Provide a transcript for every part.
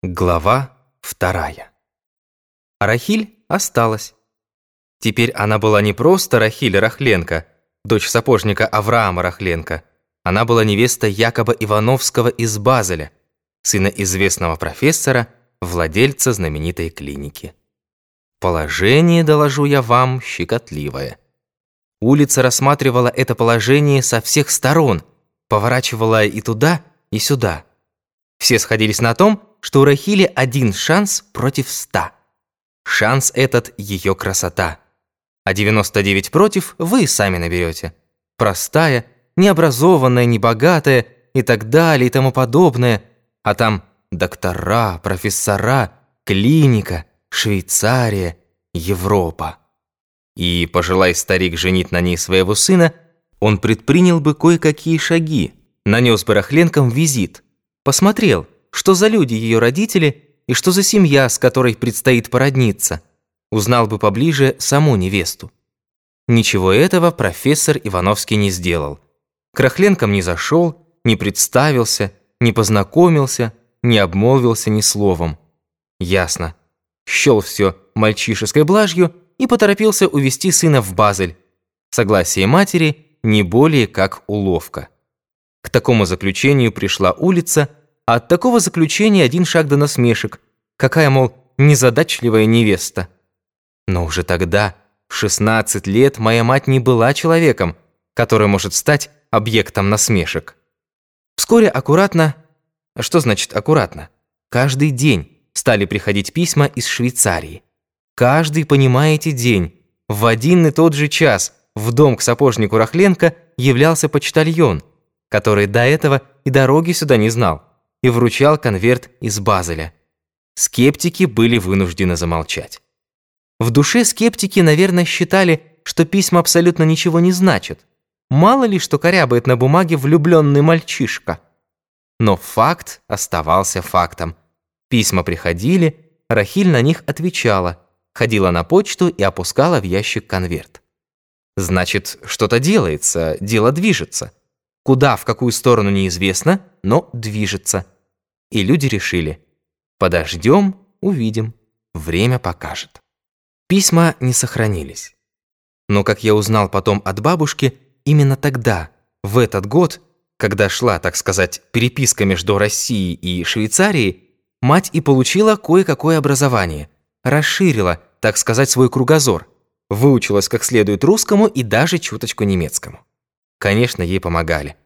Глава вторая. Рахиль осталась. Теперь она была не просто Рахиль Рахленко, дочь сапожника Авраама Рахленко. Она была невеста Якоба Ивановского из Базеля, сына известного профессора, владельца знаменитой клиники. Положение, доложу я вам, щекотливое. Улица рассматривала это положение со всех сторон, поворачивала и туда, и сюда. Все сходились на том, что у Рахили один шанс против ста. Шанс этот – ее красота. А 99 против вы сами наберете. Простая, необразованная, небогатая и так далее и тому подобное. А там доктора, профессора, клиника, Швейцария, Европа. И, пожелай старик женить на ней своего сына, он предпринял бы кое-какие шаги, нанес бы Рахленкам визит, посмотрел, что за люди ее родители и что за семья, с которой предстоит породниться, узнал бы поближе саму невесту. Ничего этого профессор Ивановский не сделал. К не зашел, не представился, не познакомился, не обмолвился ни словом. Ясно. Щел все мальчишеской блажью и поторопился увести сына в Базель. Согласие матери не более как уловка. К такому заключению пришла улица, а от такого заключения один шаг до насмешек. Какая, мол, незадачливая невеста. Но уже тогда, в 16 лет, моя мать не была человеком, который может стать объектом насмешек. Вскоре аккуратно... Что значит аккуратно? Каждый день стали приходить письма из Швейцарии. Каждый, понимаете, день, в один и тот же час в дом к сапожнику Рахленко являлся почтальон, который до этого и дороги сюда не знал, и вручал конверт из Базеля. Скептики были вынуждены замолчать. В душе скептики, наверное, считали, что письма абсолютно ничего не значат. Мало ли, что корябает на бумаге влюбленный мальчишка. Но факт оставался фактом. Письма приходили, Рахиль на них отвечала – ходила на почту и опускала в ящик конверт. Значит, что-то делается, дело движется. Куда, в какую сторону неизвестно, но движется. И люди решили, подождем, увидим, время покажет. Письма не сохранились. Но, как я узнал потом от бабушки, именно тогда, в этот год, когда шла, так сказать, переписка между Россией и Швейцарией, мать и получила кое-какое образование, расширила, так сказать, свой кругозор, выучилась как следует русскому и даже чуточку немецкому. Конечно, ей помогали.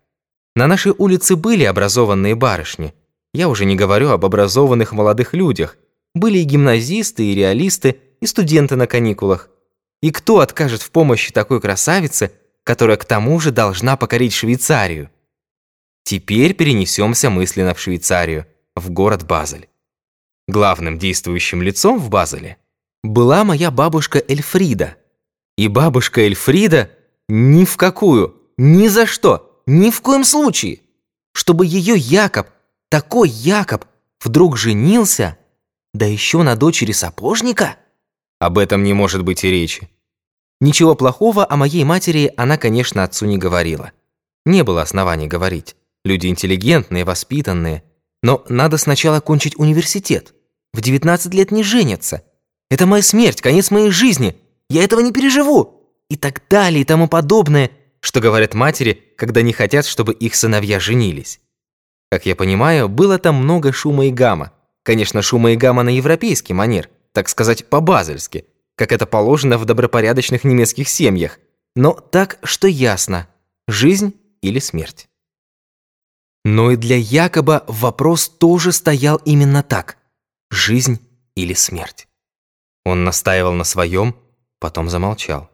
На нашей улице были образованные барышни. Я уже не говорю об образованных молодых людях. Были и гимназисты, и реалисты, и студенты на каникулах. И кто откажет в помощи такой красавице, которая к тому же должна покорить Швейцарию? Теперь перенесемся мысленно в Швейцарию, в город Базель. Главным действующим лицом в Базеле была моя бабушка Эльфрида. И бабушка Эльфрида ни в какую, ни за что, ни в коем случае, чтобы ее Якоб, такой Якоб, вдруг женился, да еще на дочери сапожника? Об этом не может быть и речи. Ничего плохого о моей матери она, конечно, отцу не говорила. Не было оснований говорить. Люди интеллигентные, воспитанные. Но надо сначала кончить университет. В 19 лет не женятся. Это моя смерть, конец моей жизни. Я этого не переживу. И так далее, и тому подобное, что говорят матери, когда не хотят, чтобы их сыновья женились. Как я понимаю, было там много шума и гамма. Конечно, шума и гамма на европейский манер, так сказать, по-базельски, как это положено в добропорядочных немецких семьях. Но так, что ясно, жизнь или смерть. Но и для Якоба вопрос тоже стоял именно так. Жизнь или смерть. Он настаивал на своем, потом замолчал.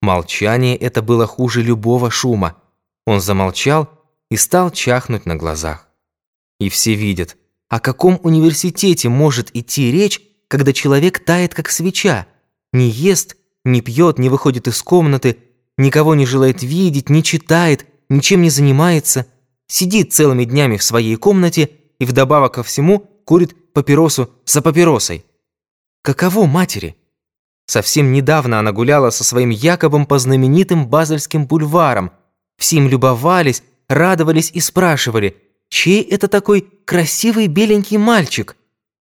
Молчание это было хуже любого шума. Он замолчал и стал чахнуть на глазах. И все видят, о каком университете может идти речь, когда человек тает как свеча, не ест, не пьет, не выходит из комнаты, никого не желает видеть, не читает, ничем не занимается, сидит целыми днями в своей комнате и вдобавок ко всему курит папиросу за папиросой. Каково матери? Совсем недавно она гуляла со своим Якобом по знаменитым Базельским бульварам. Все им любовались, радовались и спрашивали, чей это такой красивый беленький мальчик?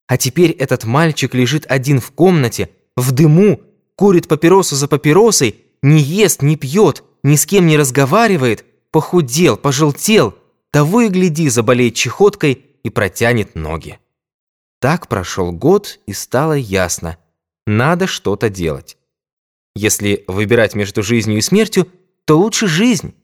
А теперь этот мальчик лежит один в комнате, в дыму, курит папиросу за папиросой, не ест, не пьет, ни с кем не разговаривает, похудел, пожелтел, того и гляди, заболеет чехоткой и протянет ноги. Так прошел год, и стало ясно, надо что-то делать. Если выбирать между жизнью и смертью, то лучше жизнь.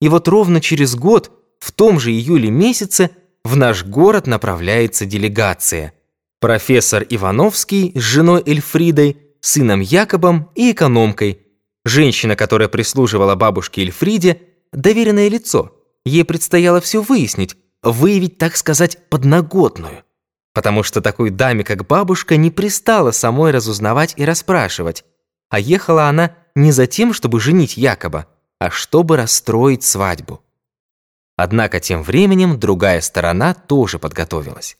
И вот ровно через год, в том же июле месяце, в наш город направляется делегация. Профессор Ивановский с женой Эльфридой, сыном Якобом и экономкой. Женщина, которая прислуживала бабушке Эльфриде, доверенное лицо. Ей предстояло все выяснить, выявить, так сказать, подноготную. Потому что такой даме, как бабушка, не пристало самой разузнавать и расспрашивать. А ехала она не за тем, чтобы женить Якоба, а чтобы расстроить свадьбу. Однако тем временем другая сторона тоже подготовилась.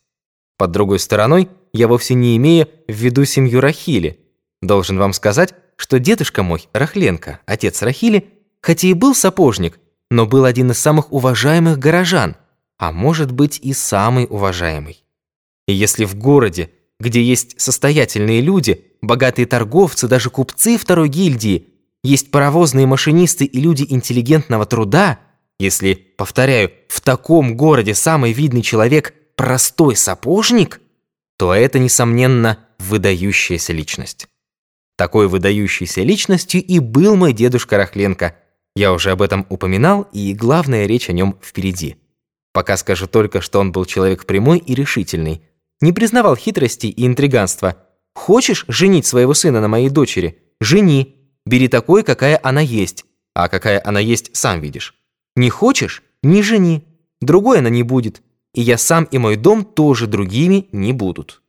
Под другой стороной я вовсе не имею в виду семью Рахили. Должен вам сказать, что дедушка мой, Рахленко, отец Рахили, хотя и был сапожник, но был один из самых уважаемых горожан, а может быть и самый уважаемый. И если в городе, где есть состоятельные люди, богатые торговцы, даже купцы второй гильдии, есть паровозные машинисты и люди интеллигентного труда, если, повторяю, в таком городе самый видный человек – простой сапожник, то это, несомненно, выдающаяся личность. Такой выдающейся личностью и был мой дедушка Рахленко. Я уже об этом упоминал, и главная речь о нем впереди. Пока скажу только, что он был человек прямой и решительный, не признавал хитрости и интриганства. Хочешь женить своего сына на моей дочери? Жени. Бери такой, какая она есть. А какая она есть, сам видишь. Не хочешь? Не жени. Другой она не будет. И я сам и мой дом тоже другими не будут.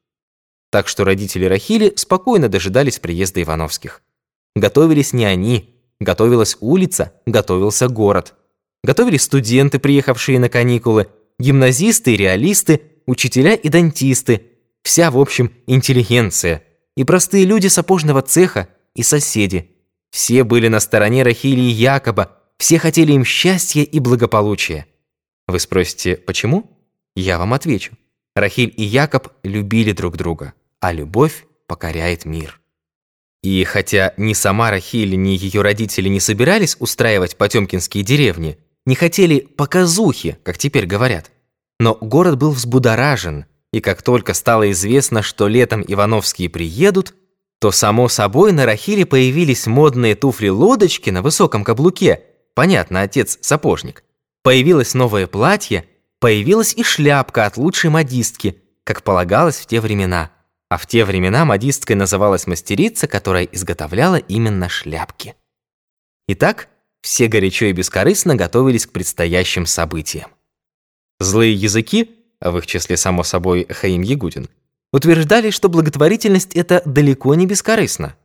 Так что родители Рахили спокойно дожидались приезда Ивановских. Готовились не они, готовилась улица, готовился город. Готовились студенты, приехавшие на каникулы, гимназисты и реалисты, учителя и дантисты, вся, в общем, интеллигенция, и простые люди сапожного цеха, и соседи. Все были на стороне Рахили и Якоба, все хотели им счастья и благополучия. Вы спросите, почему? Я вам отвечу. Рахиль и Якоб любили друг друга, а любовь покоряет мир. И хотя ни сама Рахиль, ни ее родители не собирались устраивать потемкинские деревни, не хотели показухи, как теперь говорят, но город был взбудоражен, и как только стало известно, что летом Ивановские приедут, то, само собой, на Рахиле появились модные туфли-лодочки на высоком каблуке. Понятно, отец-сапожник. Появилось новое платье, появилась и шляпка от лучшей модистки, как полагалось в те времена. А в те времена модисткой называлась мастерица, которая изготовляла именно шляпки. Итак, все горячо и бескорыстно готовились к предстоящим событиям. Злые языки, а в их числе, само собой, Хаим Ягудин, утверждали, что благотворительность – это далеко не бескорыстно.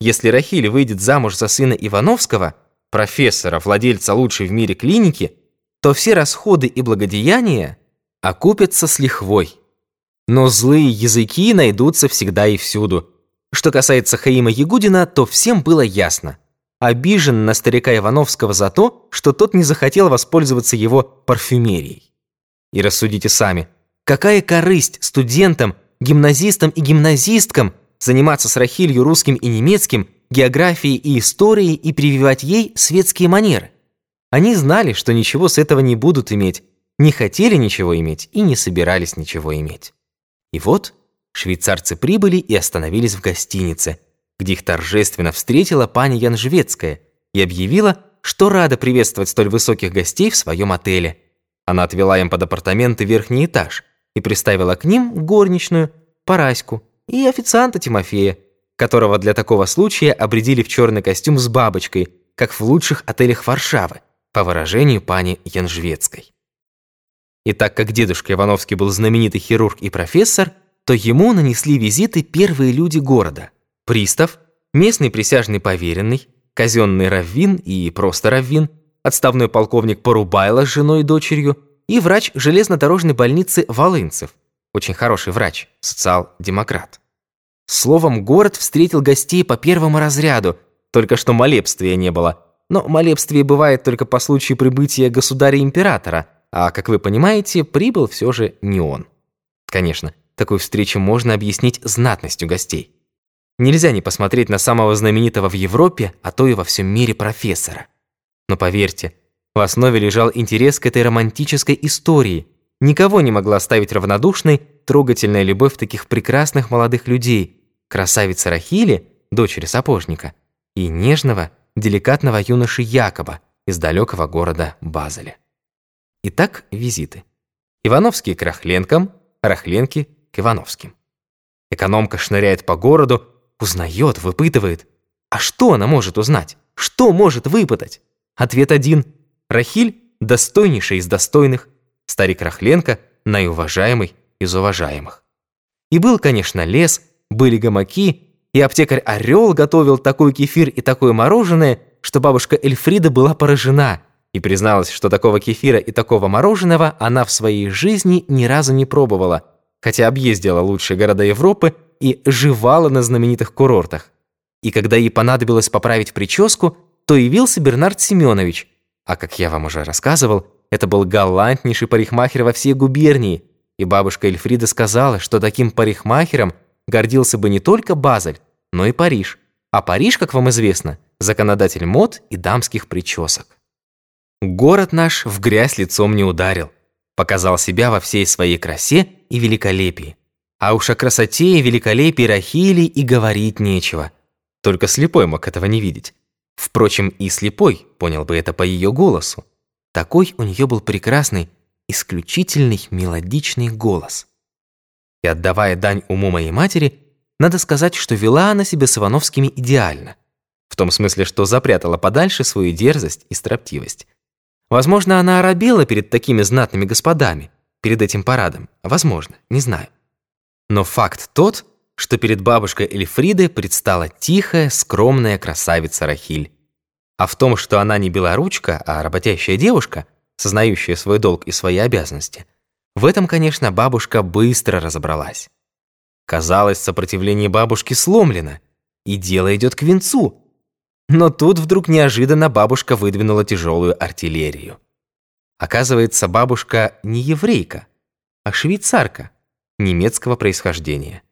Если Рахиль выйдет замуж за сына Ивановского, профессора, владельца лучшей в мире клиники, то все расходы и благодеяния окупятся с лихвой. Но злые языки найдутся всегда и всюду. Что касается Хаима Ягудина, то всем было ясно. Обижен на старика Ивановского за то, что тот не захотел воспользоваться его парфюмерией. И рассудите сами, какая корысть студентам, гимназистам и гимназисткам заниматься с Рахилью русским и немецким, географией и историей и прививать ей светские манеры? Они знали, что ничего с этого не будут иметь, не хотели ничего иметь и не собирались ничего иметь. И вот швейцарцы прибыли и остановились в гостинице, где их торжественно встретила пани Янжвецкая и объявила, что рада приветствовать столь высоких гостей в своем отеле – она отвела им под апартаменты верхний этаж и приставила к ним горничную, Параську и официанта Тимофея, которого для такого случая обредили в черный костюм с бабочкой, как в лучших отелях Варшавы, по выражению пани Янжвецкой. И так как дедушка Ивановский был знаменитый хирург и профессор, то ему нанесли визиты первые люди города. Пристав, местный присяжный поверенный, казенный раввин и просто раввин – отставной полковник Порубайло с женой и дочерью и врач железнодорожной больницы Волынцев. Очень хороший врач, социал-демократ. Словом, город встретил гостей по первому разряду, только что молебствия не было. Но молебствие бывает только по случаю прибытия государя-императора, а, как вы понимаете, прибыл все же не он. Конечно, такую встречу можно объяснить знатностью гостей. Нельзя не посмотреть на самого знаменитого в Европе, а то и во всем мире профессора. Но поверьте, в основе лежал интерес к этой романтической истории. Никого не могла оставить равнодушной трогательная любовь таких прекрасных молодых людей, красавицы Рахили, дочери сапожника, и нежного, деликатного юноши Якоба из далекого города Базеля. Итак, визиты. Ивановские к Рахленкам, Рахленки к Ивановским. Экономка шныряет по городу, узнает, выпытывает. А что она может узнать? Что может выпытать? Ответ один. Рахиль – достойнейший из достойных, старик Рахленко – наиуважаемый из уважаемых. И был, конечно, лес, были гамаки, и аптекарь Орел готовил такой кефир и такое мороженое, что бабушка Эльфрида была поражена и призналась, что такого кефира и такого мороженого она в своей жизни ни разу не пробовала, хотя объездила лучшие города Европы и жевала на знаменитых курортах. И когда ей понадобилось поправить прическу, то явился Бернард Семенович, а как я вам уже рассказывал, это был галантнейший парикмахер во всей губернии, и бабушка Эльфрида сказала, что таким парикмахером гордился бы не только Базель, но и Париж. А Париж, как вам известно, законодатель мод и дамских причесок. Город наш в грязь лицом не ударил, показал себя во всей своей красе и великолепии. А уж о красоте и великолепии Рахили и говорить нечего. Только слепой мог этого не видеть. Впрочем, и слепой понял бы это по ее голосу. Такой у нее был прекрасный, исключительный мелодичный голос. И отдавая дань уму моей матери, надо сказать, что вела она себя с Ивановскими идеально. В том смысле, что запрятала подальше свою дерзость и строптивость. Возможно, она оробела перед такими знатными господами, перед этим парадом. Возможно, не знаю. Но факт тот, что перед бабушкой Эльфридой предстала тихая, скромная красавица Рахиль. А в том, что она не белоручка, а работящая девушка, сознающая свой долг и свои обязанности, в этом, конечно, бабушка быстро разобралась. Казалось, сопротивление бабушки сломлено, и дело идет к венцу. Но тут вдруг неожиданно бабушка выдвинула тяжелую артиллерию. Оказывается, бабушка не еврейка, а швейцарка немецкого происхождения.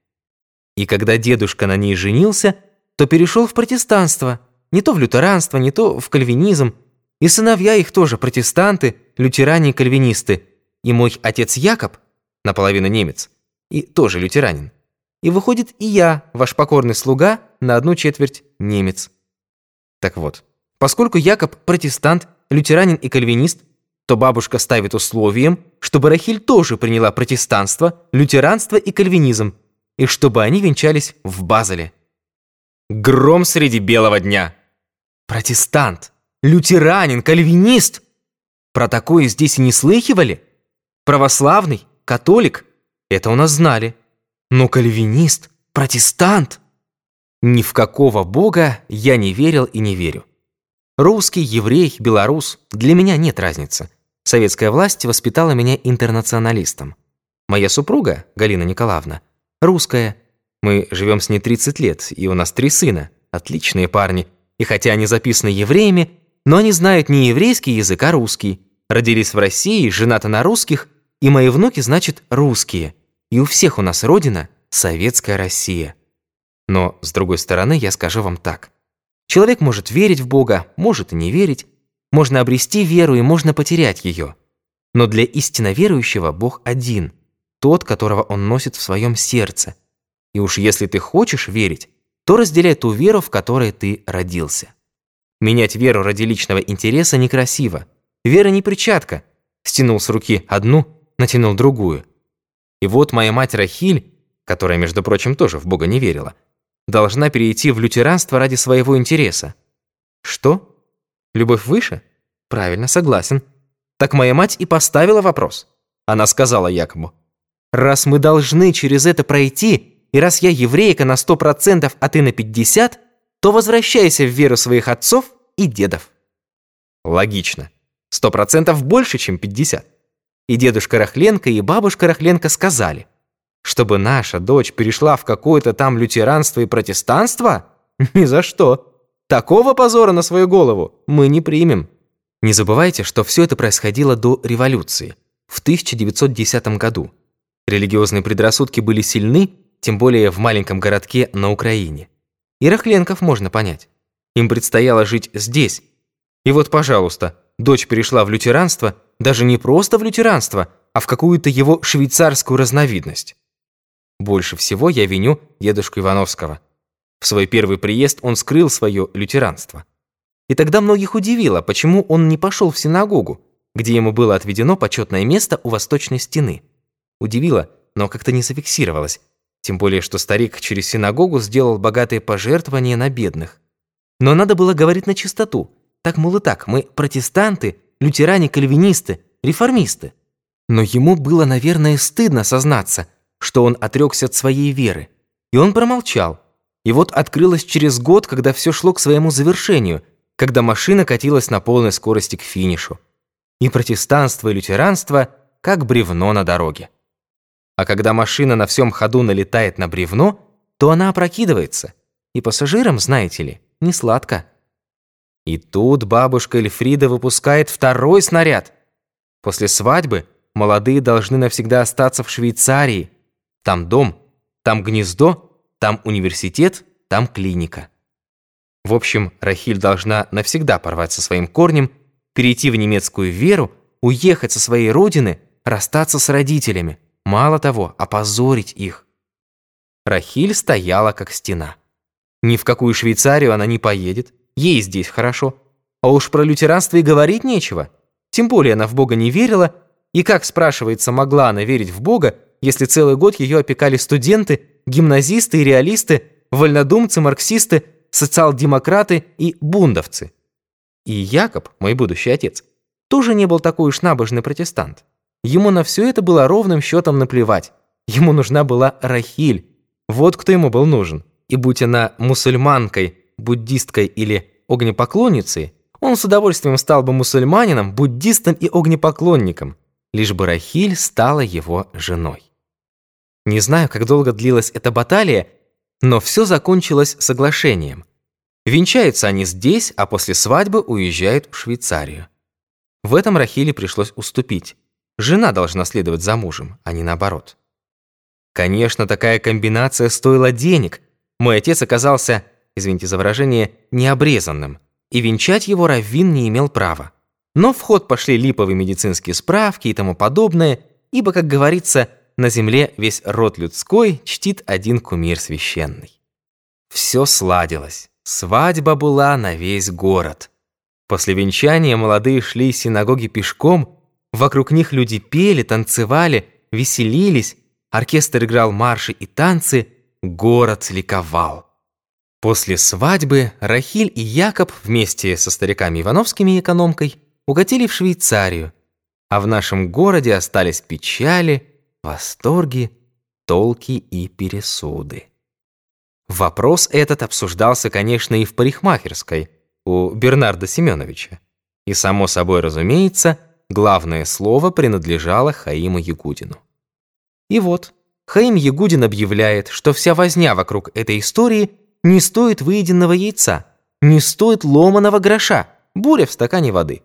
И когда дедушка на ней женился, то перешел в протестанство, не то в лютеранство, не то в кальвинизм, и сыновья их тоже протестанты, лютеране и кальвинисты, и мой отец Якоб, наполовину немец, и тоже лютеранин. И выходит и я, ваш покорный слуга, на одну четверть немец. Так вот, поскольку Якоб протестант, лютеранин и кальвинист, то бабушка ставит условием, чтобы Рахиль тоже приняла протестанство, лютеранство и кальвинизм, и чтобы они венчались в Базеле. Гром среди белого дня. Протестант, лютеранин, кальвинист. Про такое здесь и не слыхивали. Православный, католик – это у нас знали. Но кальвинист, протестант. Ни в какого бога я не верил и не верю. Русский, еврей, белорус – для меня нет разницы. Советская власть воспитала меня интернационалистом. Моя супруга, Галина Николаевна, русская. Мы живем с ней 30 лет, и у нас три сына, отличные парни. И хотя они записаны евреями, но они знают не еврейский язык, а русский. Родились в России, женаты на русских, и мои внуки, значит, русские. И у всех у нас родина – советская Россия. Но, с другой стороны, я скажу вам так. Человек может верить в Бога, может и не верить. Можно обрести веру и можно потерять ее. Но для истинно верующего Бог один, тот, которого он носит в своем сердце. И уж если ты хочешь верить, то разделяй ту веру, в которой ты родился. Менять веру ради личного интереса некрасиво. Вера не перчатка. Стянул с руки одну, натянул другую. И вот моя мать Рахиль, которая, между прочим, тоже в Бога не верила, должна перейти в лютеранство ради своего интереса. Что? Любовь выше? Правильно, согласен. Так моя мать и поставила вопрос. Она сказала Якобу, «Раз мы должны через это пройти, и раз я еврейка на сто процентов, а ты на пятьдесят, то возвращайся в веру своих отцов и дедов». Логично. Сто процентов больше, чем пятьдесят. И дедушка Рахленко, и бабушка Рахленко сказали – чтобы наша дочь перешла в какое-то там лютеранство и протестанство? Ни за что. Такого позора на свою голову мы не примем. Не забывайте, что все это происходило до революции, в 1910 году. Религиозные предрассудки были сильны, тем более в маленьком городке на Украине. И Рахленков можно понять. Им предстояло жить здесь. И вот, пожалуйста, дочь перешла в лютеранство, даже не просто в лютеранство, а в какую-то его швейцарскую разновидность. Больше всего я виню дедушку Ивановского. В свой первый приезд он скрыл свое лютеранство. И тогда многих удивило, почему он не пошел в синагогу, где ему было отведено почетное место у восточной стены. Удивило, но как-то не зафиксировалось. Тем более, что старик через синагогу сделал богатые пожертвования на бедных. Но надо было говорить на чистоту. Так, мол, и так, мы протестанты, лютеране-кальвинисты, реформисты. Но ему было, наверное, стыдно сознаться, что он отрекся от своей веры. И он промолчал. И вот открылось через год, когда все шло к своему завершению, когда машина катилась на полной скорости к финишу. И протестанство, и лютеранство как бревно на дороге. А когда машина на всем ходу налетает на бревно, то она опрокидывается. И пассажирам, знаете ли, не сладко. И тут бабушка Эльфрида выпускает второй снаряд. После свадьбы молодые должны навсегда остаться в Швейцарии. Там дом, там гнездо, там университет, там клиника. В общем, Рахиль должна навсегда порвать со своим корнем, перейти в немецкую веру, уехать со своей родины, расстаться с родителями. Мало того, опозорить их. Рахиль стояла как стена. Ни в какую Швейцарию она не поедет, ей здесь хорошо. А уж про лютеранство и говорить нечего. Тем более она в Бога не верила, и как, спрашивается, могла она верить в Бога, если целый год ее опекали студенты, гимназисты и реалисты, вольнодумцы, марксисты, социал-демократы и бундовцы. И Якоб, мой будущий отец, тоже не был такой уж набожный протестант. Ему на все это было ровным счетом наплевать. Ему нужна была Рахиль. Вот кто ему был нужен. И будь она мусульманкой, буддисткой или огнепоклонницей, он с удовольствием стал бы мусульманином, буддистом и огнепоклонником, лишь бы Рахиль стала его женой. Не знаю, как долго длилась эта баталия, но все закончилось соглашением. Венчаются они здесь, а после свадьбы уезжают в Швейцарию. В этом Рахиле пришлось уступить. Жена должна следовать за мужем, а не наоборот. Конечно, такая комбинация стоила денег. Мой отец оказался, извините за выражение, необрезанным, и венчать его Раввин не имел права. Но в ход пошли липовые медицинские справки и тому подобное, ибо, как говорится, на земле весь род людской чтит один кумир священный. Все сладилось. Свадьба была на весь город. После венчания молодые шли из синагоги пешком, Вокруг них люди пели, танцевали, веселились, оркестр играл марши и танцы, город ликовал. После свадьбы Рахиль и Якоб вместе со стариками Ивановскими и экономкой укатили в Швейцарию, а в нашем городе остались печали, восторги, толки и пересуды. Вопрос этот обсуждался, конечно, и в парикмахерской у Бернарда Семеновича. И, само собой разумеется, главное слово принадлежало Хаиму Ягудину. И вот, Хаим Ягудин объявляет, что вся возня вокруг этой истории не стоит выеденного яйца, не стоит ломаного гроша, буря в стакане воды.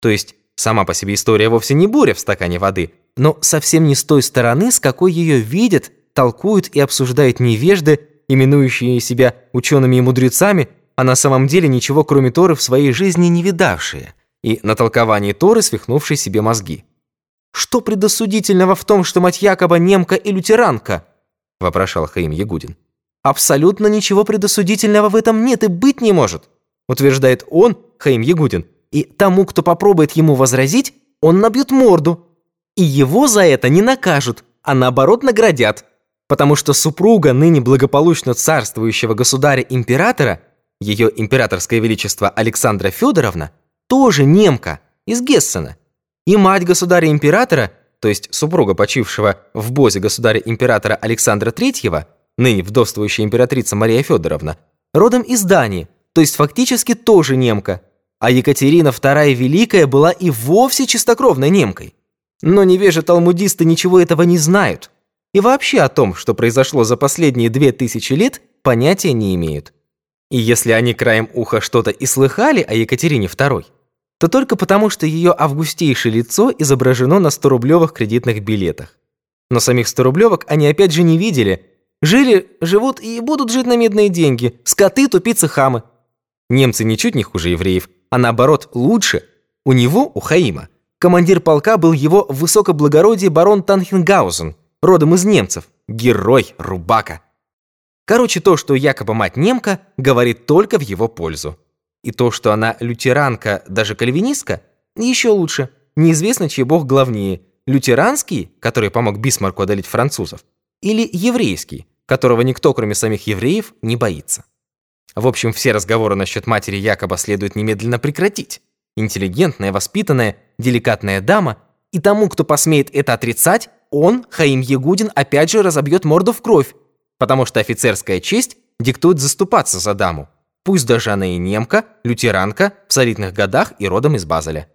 То есть, сама по себе история вовсе не буря в стакане воды, но совсем не с той стороны, с какой ее видят, толкуют и обсуждают невежды, именующие себя учеными и мудрецами, а на самом деле ничего кроме Торы в своей жизни не видавшие – и на толковании Торы свихнувший себе мозги. «Что предосудительного в том, что мать Якоба немка и лютеранка?» – вопрошал Хаим Ягудин. «Абсолютно ничего предосудительного в этом нет и быть не может», – утверждает он, Хаим Ягудин. «И тому, кто попробует ему возразить, он набьет морду. И его за это не накажут, а наоборот наградят. Потому что супруга ныне благополучно царствующего государя-императора, ее императорское величество Александра Федоровна – тоже немка, из Гессена. И мать государя-императора, то есть супруга почившего в бозе государя-императора Александра III, ныне вдовствующая императрица Мария Федоровна, родом из Дании, то есть фактически тоже немка. А Екатерина II Великая была и вовсе чистокровной немкой. Но невежи-талмудисты ничего этого не знают. И вообще о том, что произошло за последние две тысячи лет, понятия не имеют. И если они краем уха что-то и слыхали о Екатерине II, то только потому, что ее августейшее лицо изображено на 100-рублевых кредитных билетах. Но самих 100 рублевок они опять же не видели. Жили, живут и будут жить на медные деньги. Скоты, тупицы, хамы. Немцы ничуть не хуже евреев, а наоборот лучше. У него, у Хаима, командир полка был его высокоблагородие барон Танхенгаузен, родом из немцев. Герой, рубака. Короче, то, что якобы мать немка, говорит только в его пользу. И то, что она лютеранка, даже кальвинистка, еще лучше. Неизвестно, чей бог главнее. Лютеранский, который помог Бисмарку одолеть французов, или еврейский, которого никто, кроме самих евреев, не боится. В общем, все разговоры насчет матери якобы следует немедленно прекратить. Интеллигентная, воспитанная, деликатная дама, и тому, кто посмеет это отрицать, он, Хаим Ягудин, опять же разобьет морду в кровь, потому что офицерская честь диктует заступаться за даму. Пусть даже она и немка, лютеранка, в солидных годах и родом из Базеля.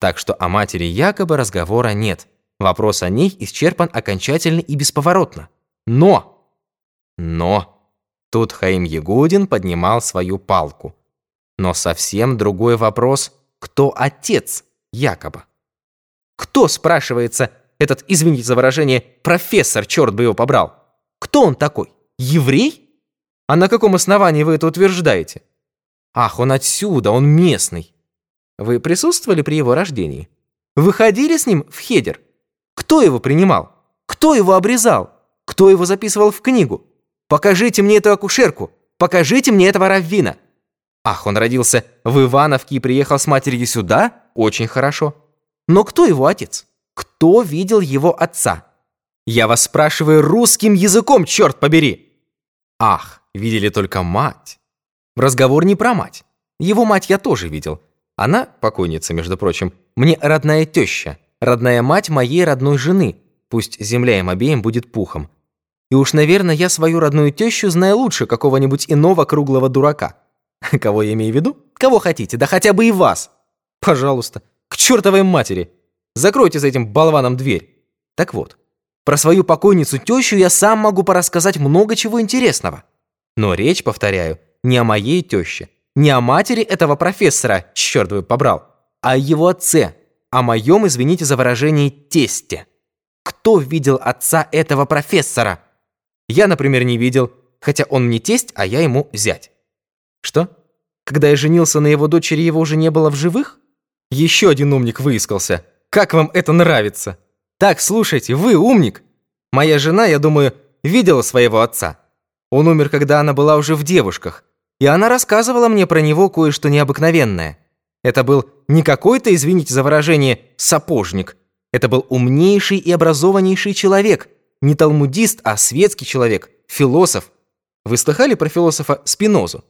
Так что о матери якобы разговора нет. Вопрос о ней исчерпан окончательно и бесповоротно. Но! Но! Тут Хаим Ягудин поднимал свою палку. Но совсем другой вопрос, кто отец якобы? Кто, спрашивается, этот, извините за выражение, профессор, черт бы его побрал? Кто он такой? Еврей? А на каком основании вы это утверждаете? Ах, он отсюда, он местный. Вы присутствовали при его рождении? Выходили с ним в хедер? Кто его принимал? Кто его обрезал? Кто его записывал в книгу? Покажите мне эту акушерку! Покажите мне этого раввина! Ах, он родился в Ивановке и приехал с матерью сюда? Очень хорошо. Но кто его отец? Кто видел его отца? Я вас спрашиваю русским языком, черт побери!» Ах, видели только мать. Разговор не про мать. Его мать я тоже видел. Она, покойница, между прочим, мне родная теща, родная мать моей родной жены. Пусть земля им обеим будет пухом. И уж, наверное, я свою родную тещу знаю лучше какого-нибудь иного круглого дурака. Кого я имею в виду? Кого хотите, да хотя бы и вас. Пожалуйста, к чертовой матери. Закройте за этим болваном дверь. Так вот, про свою покойницу тещу я сам могу порассказать много чего интересного. Но речь, повторяю, не о моей теще, не о матери этого профессора, черт вы побрал, а о его отце, о моем, извините за выражение, тесте. Кто видел отца этого профессора? Я, например, не видел, хотя он мне тесть, а я ему зять. Что? Когда я женился на его дочери, его уже не было в живых? Еще один умник выискался. Как вам это нравится? Так, слушайте, вы умник. Моя жена, я думаю, видела своего отца. Он умер, когда она была уже в девушках. И она рассказывала мне про него кое-что необыкновенное. Это был не какой-то, извините за выражение, сапожник. Это был умнейший и образованнейший человек. Не талмудист, а светский человек, философ. Вы слыхали про философа Спинозу?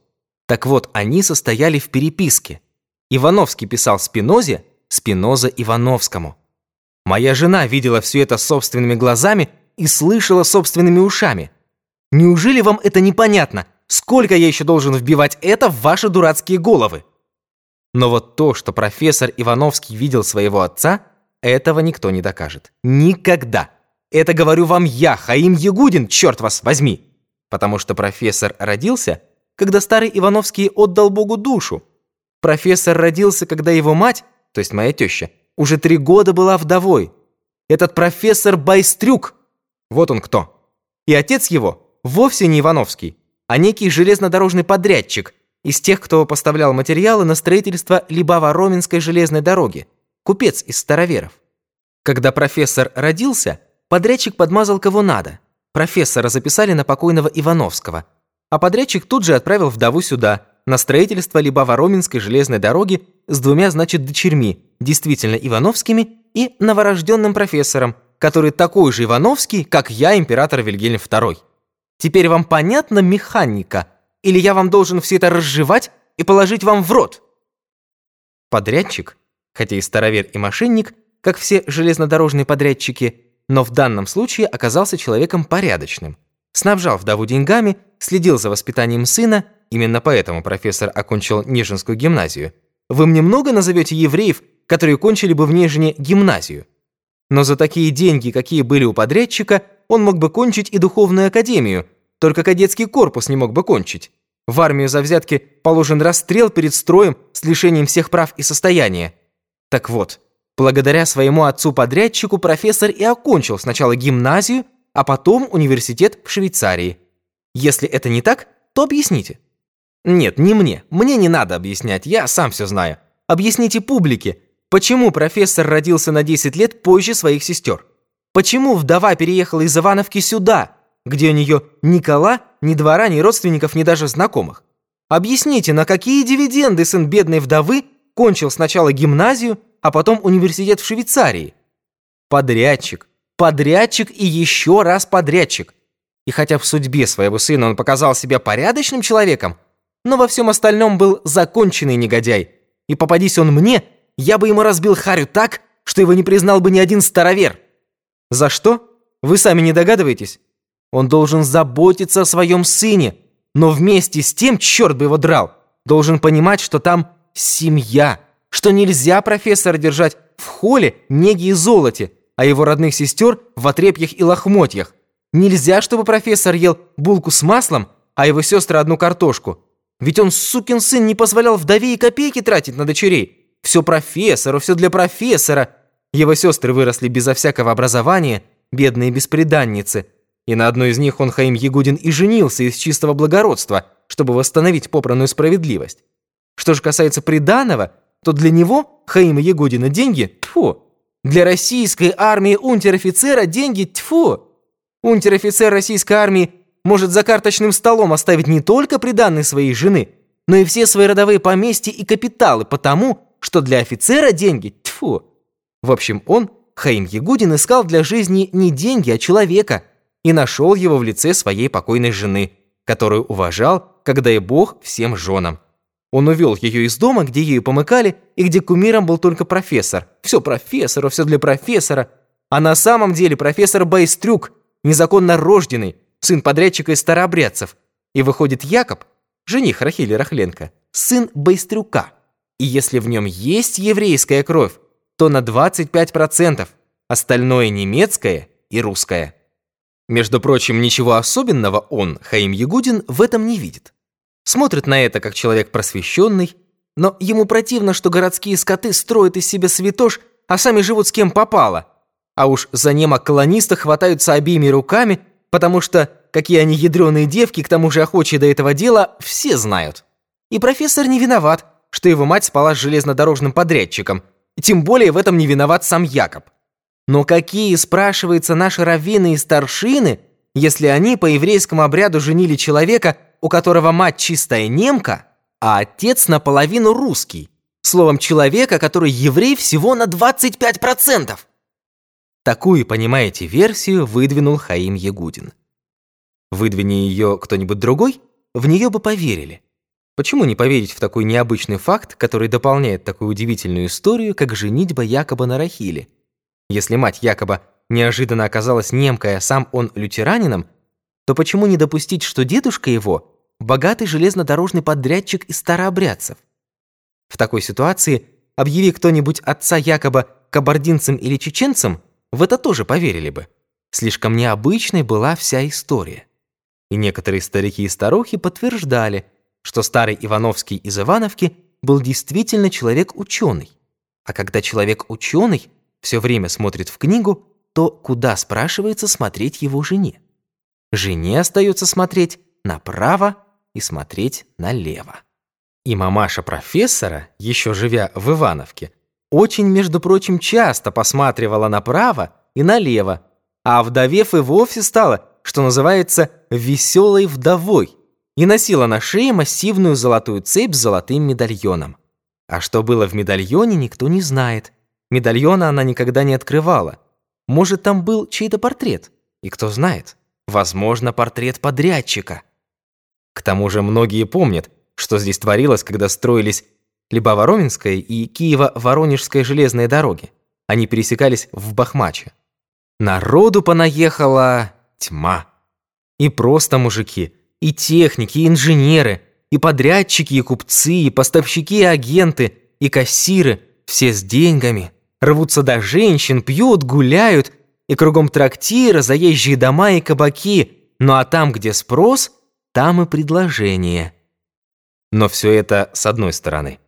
Так вот, они состояли в переписке. Ивановский писал Спинозе, Спиноза Ивановскому. Моя жена видела все это собственными глазами и слышала собственными ушами. Неужели вам это непонятно? Сколько я еще должен вбивать это в ваши дурацкие головы? Но вот то, что профессор Ивановский видел своего отца, этого никто не докажет. Никогда. Это говорю вам я, Хаим Ягудин, черт вас возьми. Потому что профессор родился, когда старый Ивановский отдал Богу душу. Профессор родился, когда его мать, то есть моя теща, уже три года была вдовой. Этот профессор Байстрюк, вот он кто. И отец его вовсе не Ивановский, а некий железнодорожный подрядчик из тех, кто поставлял материалы на строительство Либава-Роменской железной дороги, купец из староверов. Когда профессор родился, подрядчик подмазал кого надо. Профессора записали на покойного Ивановского, а подрядчик тут же отправил вдову сюда – на строительство Либаво-Роменской железной дороги с двумя, значит, дочерьми, действительно Ивановскими и новорожденным профессором, который такой же Ивановский, как я, император Вильгельм II. Теперь вам понятна механика? Или я вам должен все это разжевать и положить вам в рот? Подрядчик, хотя и старовер и мошенник, как все железнодорожные подрядчики, но в данном случае оказался человеком порядочным. Снабжал вдову деньгами, следил за воспитанием сына Именно поэтому профессор окончил Нижинскую гимназию. Вы мне много назовете евреев, которые кончили бы в Нижине гимназию? Но за такие деньги, какие были у подрядчика, он мог бы кончить и духовную академию, только кадетский корпус не мог бы кончить. В армию за взятки положен расстрел перед строем с лишением всех прав и состояния. Так вот, благодаря своему отцу-подрядчику профессор и окончил сначала гимназию, а потом университет в Швейцарии. Если это не так, то объясните. Нет, не мне. Мне не надо объяснять, я сам все знаю. Объясните публике, почему профессор родился на 10 лет позже своих сестер. Почему вдова переехала из Ивановки сюда, где у нее ни кола, ни двора, ни родственников, ни даже знакомых? Объясните, на какие дивиденды сын бедной вдовы кончил сначала гимназию, а потом университет в Швейцарии? Подрядчик, подрядчик и еще раз подрядчик. И хотя в судьбе своего сына он показал себя порядочным человеком, но во всем остальном был законченный негодяй. И попадись он мне, я бы ему разбил харю так, что его не признал бы ни один старовер. За что? Вы сами не догадываетесь? Он должен заботиться о своем сыне, но вместе с тем, черт бы его драл, должен понимать, что там семья, что нельзя профессора держать в холле, неги и золоте, а его родных сестер в отрепьях и лохмотьях. Нельзя, чтобы профессор ел булку с маслом, а его сестры одну картошку. Ведь он, сукин сын, не позволял вдове и копейки тратить на дочерей. Все профессору, все для профессора. Его сестры выросли безо всякого образования, бедные беспреданницы. И на одной из них он, Хаим Ягудин, и женился из чистого благородства, чтобы восстановить попранную справедливость. Что же касается приданого, то для него, Хаима Ягудина, деньги, тьфу. Для российской армии унтер-офицера деньги, тьфу. Унтер-офицер российской армии может за карточным столом оставить не только приданные своей жены, но и все свои родовые поместья и капиталы, потому что для офицера деньги – тьфу. В общем, он, Хаим Ягудин, искал для жизни не деньги, а человека и нашел его в лице своей покойной жены, которую уважал, когда и бог всем женам. Он увел ее из дома, где ею помыкали, и где кумиром был только профессор. Все профессору, все для профессора. А на самом деле профессор Байстрюк, незаконно рожденный, сын подрядчика из старообрядцев. И выходит Якоб, жених Рахили Рахленко, сын Байстрюка. И если в нем есть еврейская кровь, то на 25%, остальное немецкое и русское. Между прочим, ничего особенного он, Хаим Ягудин, в этом не видит. Смотрит на это как человек просвещенный, но ему противно, что городские скоты строят из себя святош, а сами живут с кем попало. А уж за немо-колонисты хватаются обеими руками – потому что, какие они ядреные девки, к тому же охочие до этого дела, все знают. И профессор не виноват, что его мать спала с железнодорожным подрядчиком, тем более в этом не виноват сам Якоб. Но какие, спрашивается, наши раввины и старшины, если они по еврейскому обряду женили человека, у которого мать чистая немка, а отец наполовину русский? Словом, человека, который еврей всего на 25%. Такую, понимаете, версию выдвинул Хаим Ягудин. Выдвини ее кто-нибудь другой, в нее бы поверили. Почему не поверить в такой необычный факт, который дополняет такую удивительную историю, как женитьба Якоба на Рахиле? Если мать Якоба неожиданно оказалась немкой, а сам он лютеранином, то почему не допустить, что дедушка его – богатый железнодорожный подрядчик из старообрядцев? В такой ситуации, объяви кто-нибудь отца Якоба кабардинцем или чеченцем – в это тоже поверили бы. Слишком необычной была вся история. И некоторые старики и старухи подтверждали, что старый Ивановский из Ивановки был действительно человек-ученый. А когда человек-ученый все время смотрит в книгу, то куда, спрашивается, смотреть его жене? Жене остается смотреть направо и смотреть налево. И мамаша профессора, еще живя в Ивановке, очень, между прочим, часто посматривала направо и налево, а вдовев и вовсе стала, что называется, веселой вдовой, и носила на шее массивную золотую цепь с золотым медальоном. А что было в медальоне, никто не знает. Медальона она никогда не открывала. Может, там был чей-то портрет. И кто знает, возможно, портрет подрядчика. К тому же многие помнят, что здесь творилось, когда строились Либо-Воронинская и Киево-Воронежская железные дороги. Они пересекались в Бахмаче. Народу понаехала тьма. И просто мужики, и техники, и инженеры, и подрядчики, и купцы, и поставщики, и агенты, и кассиры, все с деньгами, рвутся до женщин, пьют, гуляют, и кругом трактиры, заезжие дома и кабаки, ну а там, где спрос, там и предложение. Но все это с одной стороны.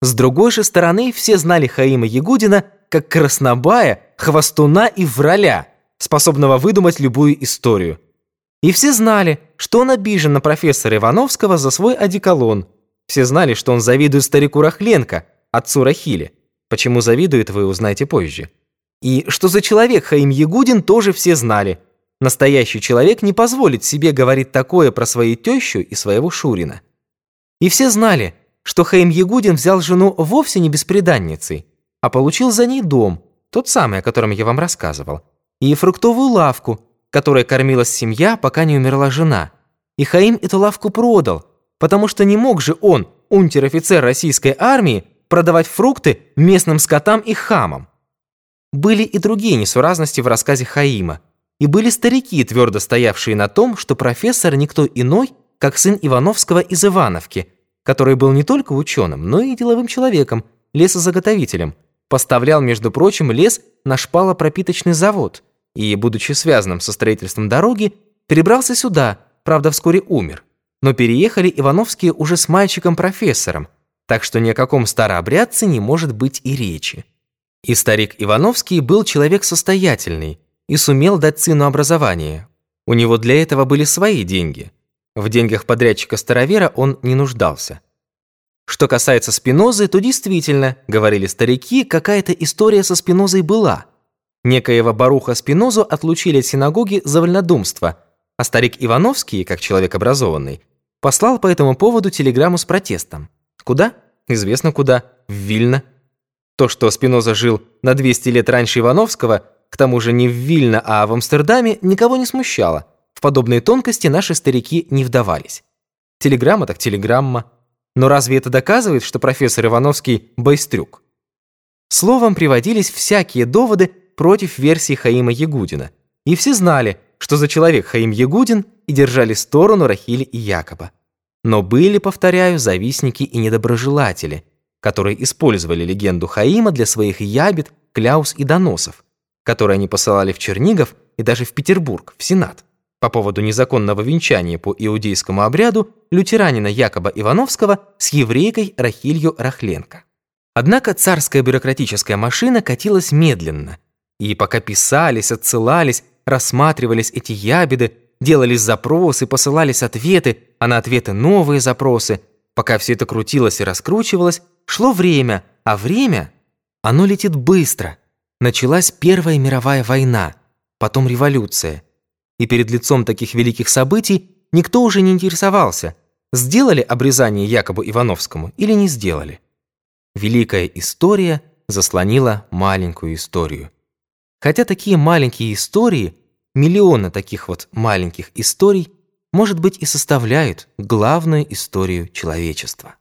С другой же стороны, все знали Хаима Ягудина как краснобая, хвостуна и враля, способного выдумать любую историю. И все знали, что он обижен на профессора Ивановского за свой одеколон. Все знали, что он завидует старику Рахленко, отцу Рахиле. Почему завидует, вы узнаете позже. И что за человек Хаим Ягудин тоже все знали. Настоящий человек не позволит себе говорить такое про свою тещу и своего Шурина. И все знали, что Хаим Ягудин взял жену вовсе не беспреданницей, а получил за ней дом, тот самый, о котором я вам рассказывал, и фруктовую лавку, которой кормилась семья, пока не умерла жена. И Хаим эту лавку продал, потому что не мог же он, унтер-офицер российской армии, продавать фрукты местным скотам и хамам. Были и другие несуразности в рассказе Хаима, и были старики, твердо стоявшие на том, что профессор никто иной, как сын Ивановского из Ивановки, который был не только ученым, но и деловым человеком, лесозаготовителем, поставлял, между прочим, лес на шпалопропиточный завод и, будучи связанным со строительством дороги, перебрался сюда, правда, вскоре умер. Но переехали Ивановские уже с мальчиком-профессором, так что ни о каком старообрядце не может быть и речи. И старик Ивановский был человек состоятельный и сумел дать сыну образование. У него для этого были свои деньги. В деньгах подрядчика-старовера он не нуждался. Что касается Спинозы, то действительно, говорили старики, какая-то история со Спинозой была. Некоего Баруха Спинозу отлучили от синагоги за вольнодумство, а старик Ивановский, как человек образованный, послал по этому поводу телеграмму с протестом. Куда? Известно куда. В Вильно. То, что Спиноза жил на 200 лет раньше Ивановского, к тому же не в Вильно, а в Амстердаме, никого не смущало. В подобные тонкости наши старики не вдавались. Телеграмма так телеграмма. Но разве это доказывает, что профессор Ивановский – байстрюк? Словом, приводились всякие доводы против версии Хаима Ягудина. И все знали, что за человек Хаим Ягудин и держали сторону Рахили и Якоба. Но были, повторяю, завистники и недоброжелатели, которые использовали легенду Хаима для своих ябед, кляус и доносов, которые они посылали в Чернигов и даже в Петербург, в Сенат, по поводу незаконного венчания по иудейскому обряду лютеранина Якоба Ивановского с еврейкой Рахилью Рахленко. Однако царская бюрократическая машина катилась медленно, и пока писались, отсылались, рассматривались эти ябеды, делались запросы, посылались ответы, а на ответы новые запросы. Пока все это крутилось и раскручивалось, шло время, а время, оно летит быстро. Началась Первая мировая война, потом революция. И перед лицом таких великих событий никто уже не интересовался, сделали обрезание Якобу Ивановскому или не сделали. Великая история заслонила маленькую историю. Хотя такие маленькие истории – Миллионы таких вот маленьких историй, может быть, и составляют главную историю человечества.